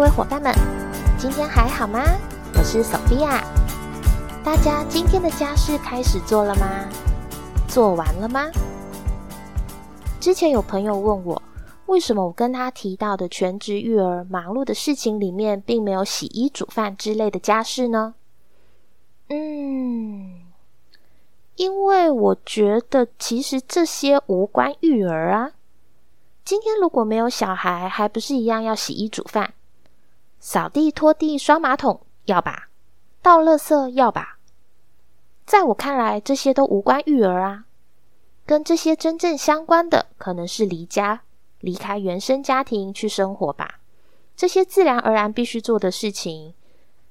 各位伙伴们，今天还好吗？我是索菲亚。大家今天的家事开始做了吗？做完了吗？之前有朋友问我，为什么我跟他提到的全职育儿忙碌的事情里面，并没有洗衣煮饭之类的家事呢？嗯，因为我觉得其实这些无关育儿啊。今天如果没有小孩，还不是一样要洗衣煮饭、扫地拖地、刷马桶，要吧？倒垃圾要吧？在我看来，这些都无关育儿啊。跟这些真正相关的，可能是离家、离开原生家庭去生活吧。这些自然而然必须做的事情，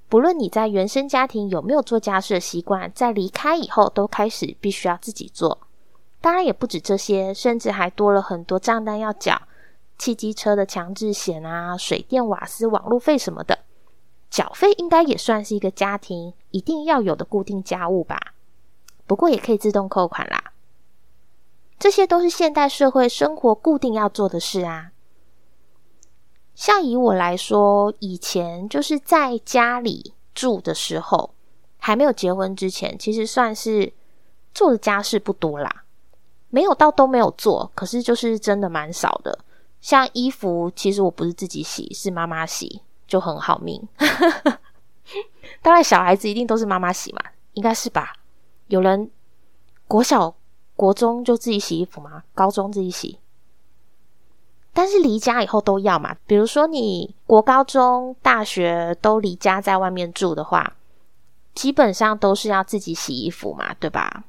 不论你在原生家庭有没有做家事的习惯，在离开以后都开始必须要自己做。当然也不止这些，甚至还多了很多账单要缴，汽机车的强制险啊，水电瓦斯网路费什么的，缴费应该也算是一个家庭一定要有的固定家务吧。不过也可以自动扣款啦。这些都是现代社会生活固定要做的事啊。像以我来说，以前就是在家里住的时候，还没有结婚之前，其实算是做的家事不多啦。没有到都没有做，可是就是真的蛮少的。像衣服，其实我不是自己洗，是妈妈洗，就很好命。当然，小孩子一定都是妈妈洗嘛，应该是吧？有人国小、国中就自己洗衣服吗？高中自己洗？但是离家以后都要嘛。比如说你国高中、大学都离家在外面住的话，基本上都是要自己洗衣服嘛，对吧？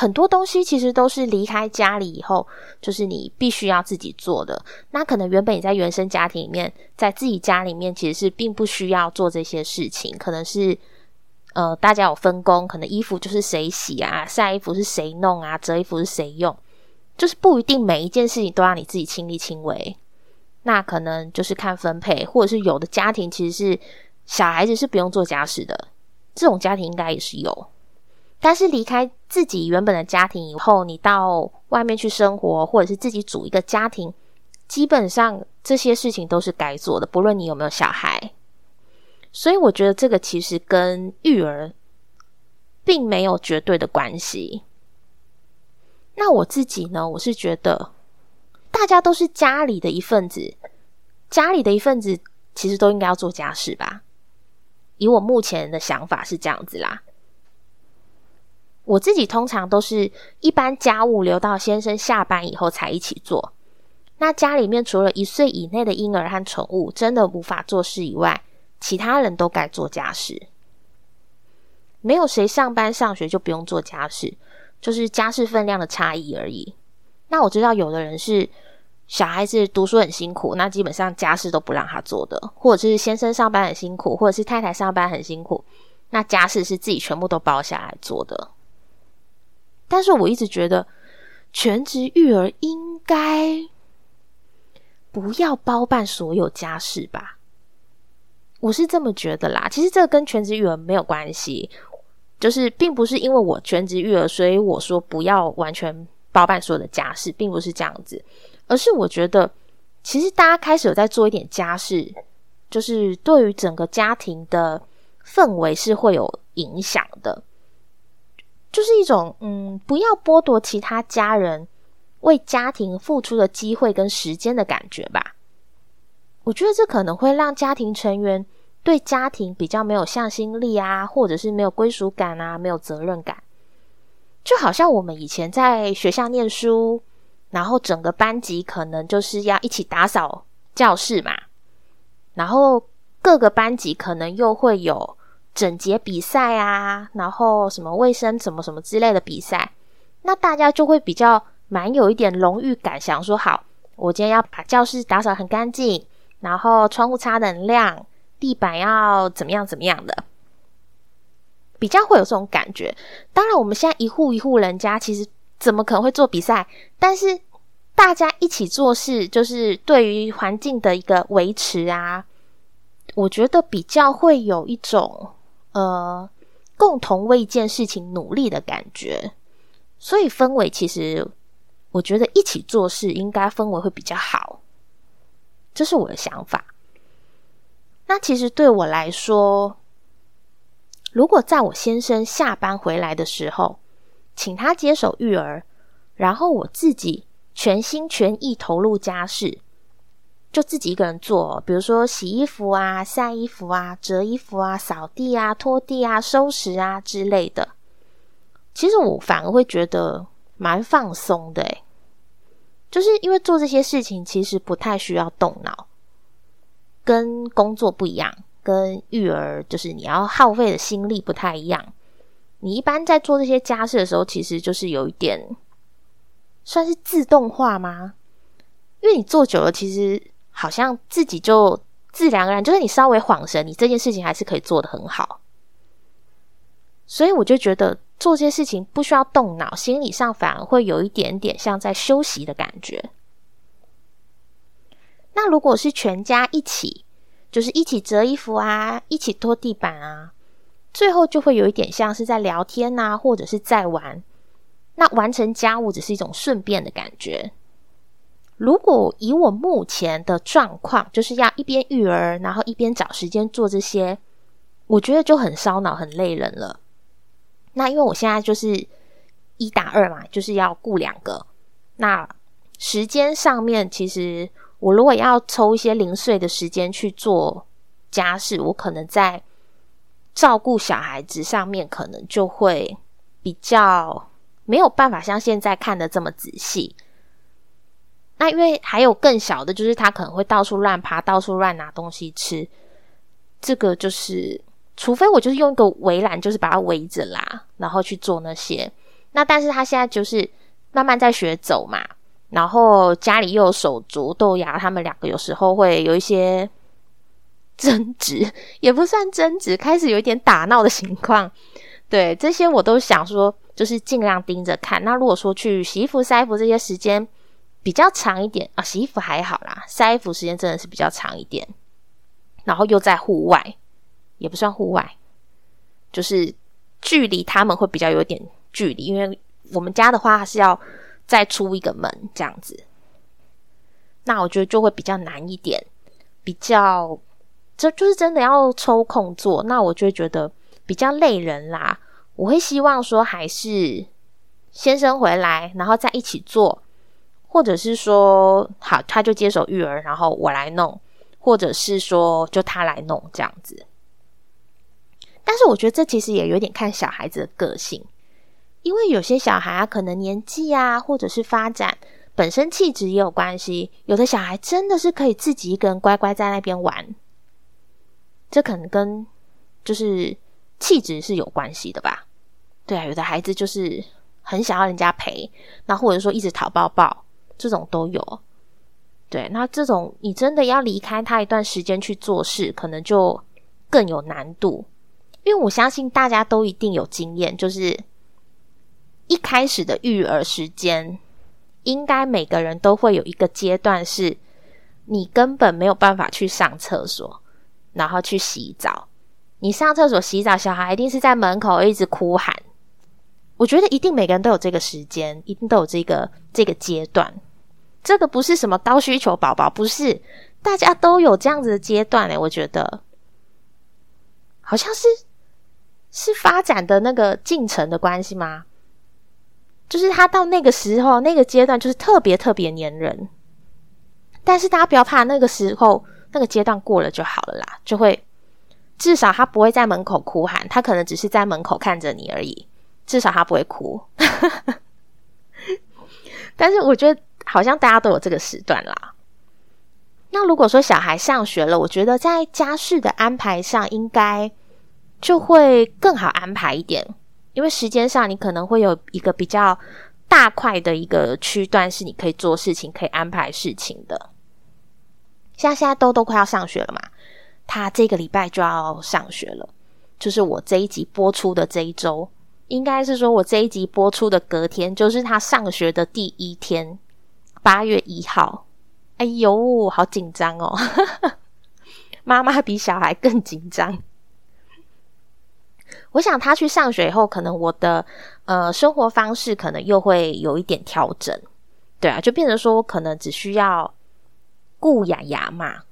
很多东西其实都是离开家里以后，就是你必须要自己做的。那可能原本你在原生家庭里面，在自己家里面其实是并不需要做这些事情。可能是呃，大家有分工，可能衣服就是谁洗啊，晒衣服是谁弄啊，折衣服是谁用，就是不一定每一件事情都要你自己亲力亲为。那可能就是看分配，或者是有的家庭其实是小孩子是不用做家事的，这种家庭应该也是有。但是离开自己原本的家庭以后，你到外面去生活，或者是自己组一个家庭，基本上这些事情都是该做的，不论你有没有小孩。所以我觉得这个其实跟育儿并没有绝对的关系。那我自己呢，我是觉得大家都是家里的一份子，家里的一份子其实都应该要做家事吧。以我目前的想法是这样子啦。我自己通常都是一般家务留到先生下班以后才一起做。那家里面除了一岁以内的婴儿和宠物真的无法做事以外，其他人都该做家事。没有谁上班上学就不用做家事，就是家事分量的差异而已。那我知道有的人是小孩子读书很辛苦，那基本上家事都不让他做的，或者是先生上班很辛苦，或者是太太上班很辛苦，那家事是自己全部都包下来做的。但是我一直觉得，全职育儿应该不要包办所有家事吧？我是这么觉得啦。其实这跟全职育儿没有关系，就是并不是因为我全职育儿，所以我说不要完全包办所有的家事，并不是这样子。而是我觉得，其实大家开始有在做一点家事，就是对于整个家庭的氛围是会有影响的。就是一种嗯，不要剥夺其他家人为家庭付出的机会跟时间的感觉吧。我觉得这可能会让家庭成员对家庭比较没有向心力啊，或者是没有归属感啊，没有责任感。就好像我们以前在学校念书，然后整个班级可能就是要一起打扫教室嘛，然后各个班级可能又会有。整洁比赛啊，然后什么卫生什么什么之类的比赛，那大家就会比较蛮有一点荣誉感，想说好，我今天要把教室打扫很干净，然后窗户擦的很亮，地板要怎么样怎么样的，比较会有这种感觉。当然，我们现在一户一户人家，其实怎么可能会做比赛？但是大家一起做事，就是对于环境的一个维持啊，我觉得比较会有一种。呃，共同为一件事情努力的感觉，所以氛围其实，我觉得一起做事应该氛围会比较好。这是我的想法。那其实对我来说，如果在我先生下班回来的时候，请他接手育儿，然后我自己全心全意投入家事，就自己一个人做，比如说洗衣服啊、晒衣服啊、折衣服啊、扫地啊、拖地啊、收拾啊之类的。其实我反而会觉得蛮放松的，就是因为做这些事情其实不太需要动脑。跟工作不一样，跟育儿就是你要耗费的心力不太一样。你一般在做这些家事的时候，其实就是有一点算是自动化吗？因为你做久了，其实好像自己就自然而然，就是你稍微晃神，你这件事情还是可以做得很好。所以我就觉得做这些事情不需要动脑，心理上反而会有一点点像在休息的感觉。那如果是全家一起，就是一起折衣服啊，一起拖地板啊，最后就会有一点像是在聊天呐，或者是在玩。那完成家务只是一种顺便的感觉。如果以我目前的状况，就是要一边育儿，然后一边找时间做这些，我觉得就很烧脑、很累人了。那因为我现在就是一打二嘛，就是要顾两个，那时间上面其实。我如果要抽一些零碎的时间去做家事，我可能在照顾小孩子上面，可能就会比较没有办法像现在看的这么仔细。那因为还有更小的，就是他可能会到处乱爬，到处乱拿东西吃。这个就是，除非我就是用一个围栏，就是把它围着啦，然后去做那些。那但是他现在就是慢慢在学走嘛。然后家里又有手足豆芽，他们两个有时候会有一些争执，也不算争执，开始有一点打闹的情况。对这些我都想说，就是尽量盯着看。那如果说去洗衣服、晒衣服这些时间比较长一点啊，洗衣服还好啦，晒衣服时间真的是比较长一点。然后又在户外，也不算户外，就是距离他们会比较有点距离，因为我们家的话是要。再出一个门这样子，那我觉得就会比较难一点，比较这就是真的要抽空做，那我就会觉得比较累人啦。我会希望说还是先生回来，然后再一起做，或者是说好他就接手育儿，然后我来弄，或者是说就他来弄这样子。但是我觉得这其实也有点看小孩子的个性。因为有些小孩啊，可能年纪啊，或者是发展本身气质也有关系。有的小孩真的是可以自己一个人乖乖在那边玩，这可能跟就是气质是有关系的吧？对啊，有的孩子就是很想要人家陪，那或者说一直讨抱抱，这种都有。对，那这种你真的要离开他一段时间去做事，可能就更有难度。因为我相信大家都一定有经验，就是。一开始的育儿时间，应该每个人都会有一个阶段，是你根本没有办法去上厕所，然后去洗澡。你上厕所、洗澡，小孩一定是在门口一直哭喊。我觉得一定每个人都有这个时间，一定都有这个这个阶段。这个不是什么高需求宝宝，不是。大家都有这样子的阶段诶，我觉得。好像是是发展的那个进程的关系吗？就是他到那个时候，那个阶段就是特别特别黏人，但是大家不要怕，那个时候那个阶段过了就好了啦，就会至少他不会在门口哭喊，他可能只是在门口看着你而已，至少他不会哭。但是我觉得好像大家都有这个时段啦。那如果说小孩上学了，我觉得在家事的安排上应该就会更好安排一点。因为时间上，你可能会有一个比较大块的一个区段是你可以做事情、可以安排事情的。像现在都都快要上学了嘛，他这个礼拜就要上学了，就是我这一集播出的这一周，应该是说我这一集播出的隔天，就是他上学的第一天，八月一号。哎呦，好紧张哦！妈妈比小孩更紧张。我想他去上学以后，可能我的呃生活方式可能又会有一点调整，对啊，就变成说我可能只需要顾雅雅嘛。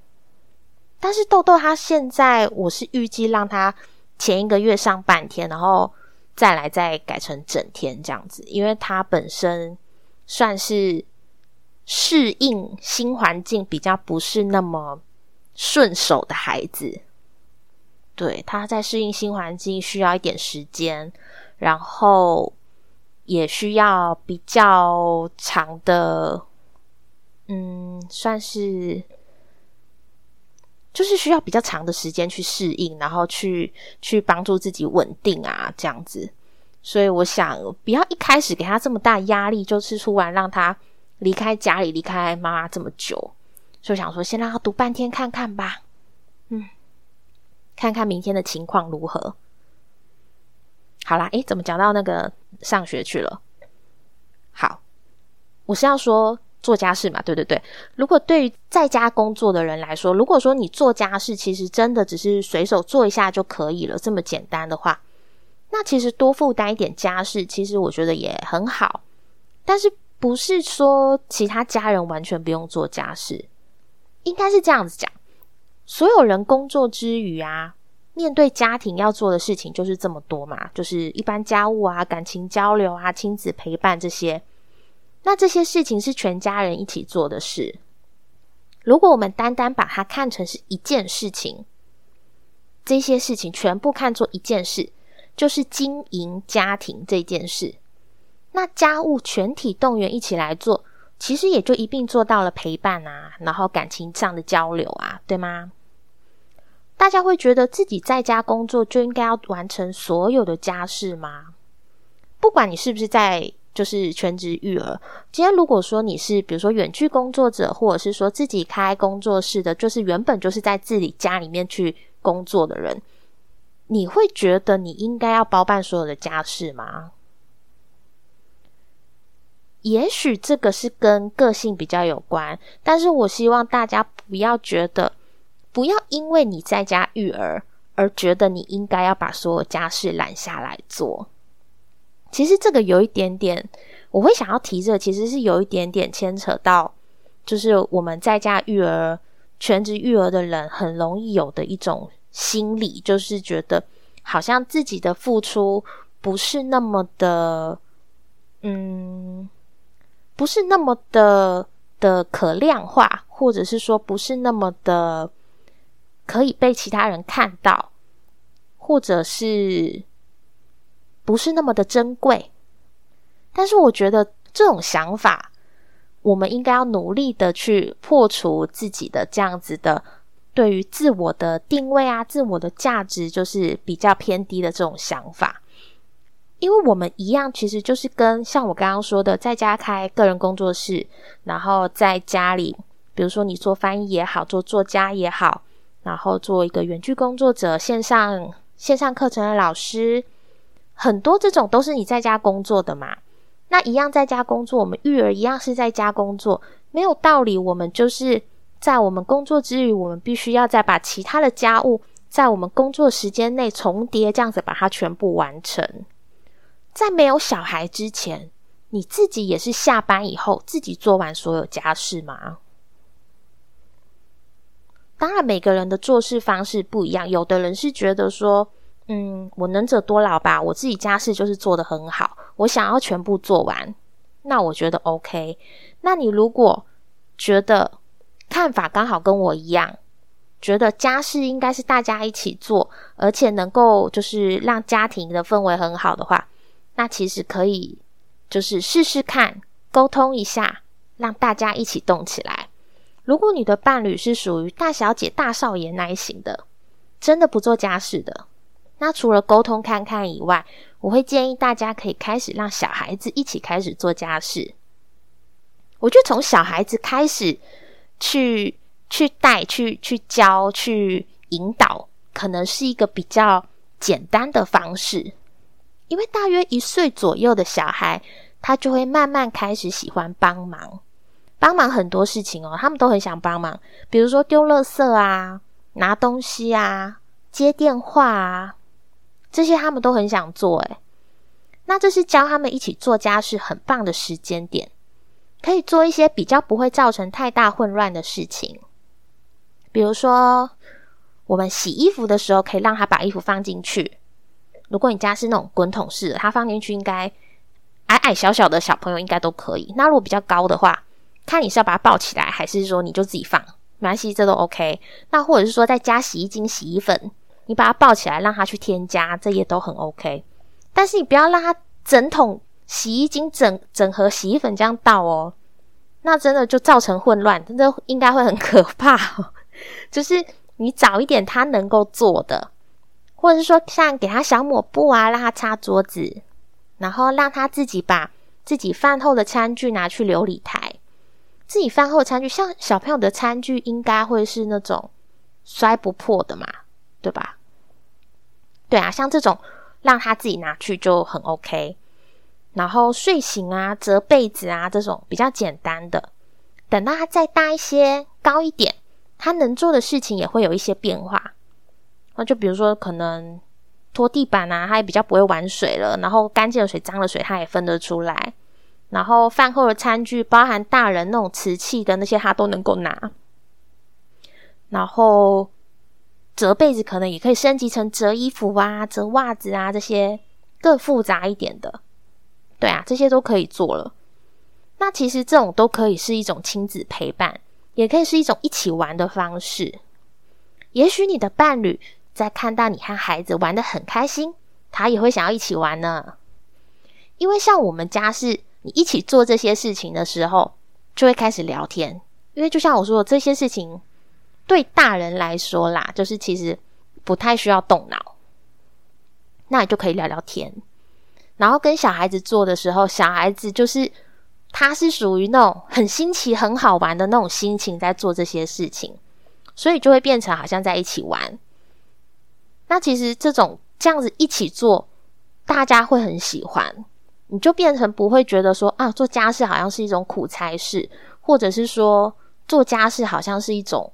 但是豆豆他现在，我是预计让他前一个月上半天，然后再来再改成整天这样子，因为他本身算是适应新环境比较不是那么顺手的孩子。对，他在适应新环境需要一点时间，然后也需要比较长的，嗯，算是。就是需要比较长的时间去适应，然后去去帮助自己稳定啊，这样子。所以我想，不要一开始给他这么大压力，就是突然让他离开家里、离开妈妈这么久。就想说，先让他读半天看看吧。嗯，看看明天的情况如何。好啦，诶，怎么讲到那个上学去了？好，我是要说。做家事嘛，对对对。如果对于在家工作的人来说，如果说你做家事，其实真的只是随手做一下就可以了，这么简单的话，那其实多负担一点家事，其实我觉得也很好。但是不是说其他家人完全不用做家事？应该是这样子讲：所有人工作之余啊，面对家庭要做的事情就是这么多嘛，就是一般家务啊、感情交流啊、亲子陪伴这些。那这些事情是全家人一起做的事。如果我们单单把它看成是一件事情，这些事情全部看作一件事，就是经营家庭这件事。那家务全体动员一起来做，其实也就一并做到了陪伴啊，然后感情上的交流啊，对吗？大家会觉得自己在家工作就应该要完成所有的家事吗？不管你是不是在。就是全职育儿。今天如果说你是比如说远距工作者，或者是说自己开工作室的，就是原本就是在自己家里面去工作的人，你会觉得你应该要包办所有的家事吗？也许这个是跟个性比较有关，但是我希望大家不要觉得，不要因为你在家育儿而觉得你应该要把所有家事揽下来做。其实这个有一点点，我会想要提这，其实是有一点点牵扯到，就是我们在家育儿、全职育儿的人很容易有的一种心理，就是觉得好像自己的付出不是那么的，嗯，不是那么的的可量化，或者是说不是那么的可以被其他人看到，或者是。不是那么的珍贵，但是我觉得这种想法，我们应该要努力的去破除自己的这样子的对于自我的定位啊、自我的价值就是比较偏低的这种想法，因为我们一样，其实就是跟像我刚刚说的，在家开个人工作室，然后在家里，比如说你做翻译也好，做作家也好，然后做一个远距工作者、线上线上课程的老师。很多这种都是你在家工作的嘛，那一样在家工作，我们育儿一样是在家工作，没有道理。我们就是在我们工作之余，我们必须要再把其他的家务在我们工作时间内重叠，这样子把它全部完成。在没有小孩之前，你自己也是下班以后自己做完所有家事吗？当然，每个人的做事方式不一样，有的人是觉得说。嗯，我能者多劳吧。我自己家事就是做的很好，我想要全部做完，那我觉得 OK。那你如果觉得看法刚好跟我一样，觉得家事应该是大家一起做，而且能够就是让家庭的氛围很好的话，那其实可以就是试试看，沟通一下，让大家一起动起来。如果你的伴侣是属于大小姐、大少爷那一型的，真的不做家事的。那除了沟通看看以外，我会建议大家可以开始让小孩子一起开始做家事。我觉得从小孩子开始去去带、去去教、去引导，可能是一个比较简单的方式。因为大约一岁左右的小孩，他就会慢慢开始喜欢帮忙，帮忙很多事情哦，他们都很想帮忙，比如说丢垃圾啊、拿东西啊、接电话啊。这些他们都很想做，诶那这是教他们一起做家事很棒的时间点。可以做一些比较不会造成太大混乱的事情，比如说，我们洗衣服的时候，可以让他把衣服放进去。如果你家是那种滚筒式的，它放进去应该矮矮小小的小朋友应该都可以。那如果比较高的话，看你是要把它抱起来，还是说你就自己放，没关系，这都 OK。那或者是说再加洗衣精、洗衣粉，你把它抱起来，让它去添加，这也都很 OK。但是你不要让它整桶洗衣精、整整盒洗衣粉这样倒哦，那真的就造成混乱，真的应该会很可怕。就是你找一点他能够做的，或者是说像给他小抹布啊，让他擦桌子，然后让他自己把自己饭后的餐具拿去琉璃台。自己饭后餐具，像小朋友的餐具，应该会是那种摔不破的嘛，对吧？对啊，像这种让他自己拿去就很 OK。然后睡醒啊、折被子啊这种比较简单的，等到他再大一些、高一点，他能做的事情也会有一些变化。那就比如说，可能拖地板啊，他也比较不会玩水了。然后干净的水、脏的水，他也分得出来。然后饭后的餐具，包含大人那种瓷器的那些，他都能够拿。然后折被子可能也可以升级成折衣服啊、折袜子啊这些更复杂一点的。对啊，这些都可以做了。那其实这种都可以是一种亲子陪伴，也可以是一种一起玩的方式。也许你的伴侣在看到你和孩子玩的很开心，他也会想要一起玩呢。因为像我们家是。你一起做这些事情的时候，就会开始聊天。因为就像我说的，这些事情对大人来说啦，就是其实不太需要动脑，那你就可以聊聊天。然后跟小孩子做的时候，小孩子就是他是属于那种很新奇、很好玩的那种心情在做这些事情，所以就会变成好像在一起玩。那其实这种这样子一起做，大家会很喜欢。你就变成不会觉得说啊，做家事好像是一种苦差事，或者是说做家事好像是一种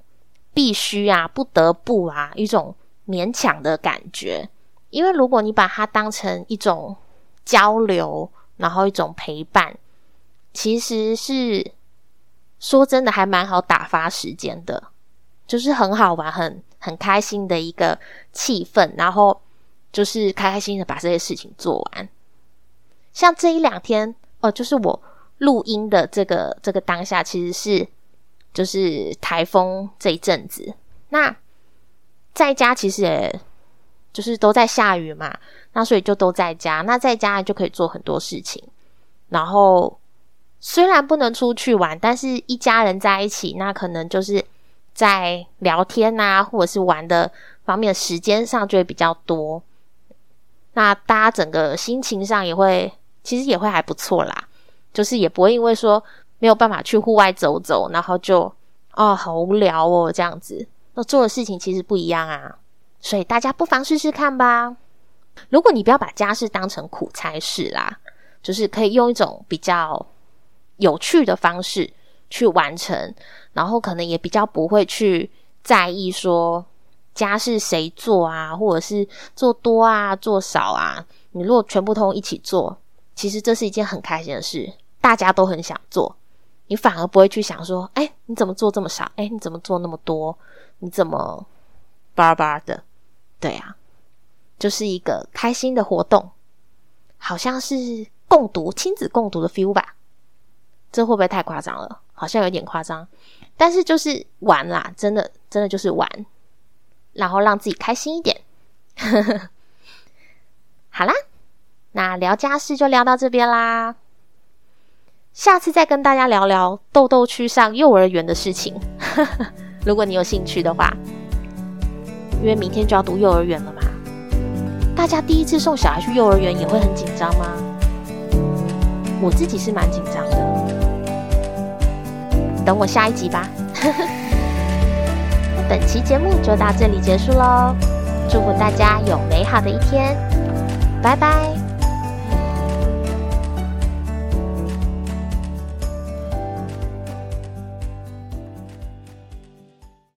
必须啊、不得不啊一种勉强的感觉。因为如果你把它当成一种交流，然后一种陪伴，其实是说真的还蛮好打发时间的，就是很好玩、很很开心的一个气氛，然后就是开开心心的把这些事情做完。像这一两天哦，就是我录音的这个这个当下，其实是就是台风这一阵子。那在家其实也就是都在下雨嘛，那所以就都在家。那在家就可以做很多事情。然后虽然不能出去玩，但是一家人在一起，那可能就是在聊天啊，或者是玩的方面，时间上就会比较多。那大家整个心情上也会。其实也会还不错啦，就是也不会因为说没有办法去户外走走，然后就哦好无聊哦这样子。那做的事情其实不一样啊，所以大家不妨试试看吧。如果你不要把家事当成苦差事啦，就是可以用一种比较有趣的方式去完成，然后可能也比较不会去在意说家事谁做啊，或者是做多啊做少啊。你如果全部通一起做。其实这是一件很开心的事，大家都很想做，你反而不会去想说：“哎，你怎么做这么少？哎，你怎么做那么多？你怎么巴巴的？”对啊，就是一个开心的活动，好像是共读亲子共读的 feel 吧？这会不会太夸张了？好像有点夸张，但是就是玩啦，真的真的就是玩，然后让自己开心一点。好啦。那聊家事就聊到这边啦，下次再跟大家聊聊豆豆去上幼儿园的事情。如果你有兴趣的话，因为明天就要读幼儿园了嘛，大家第一次送小孩去幼儿园也会很紧张吗？我自己是蛮紧张的，等我下一集吧。本期节目就到这里结束喽，祝福大家有美好的一天，拜拜。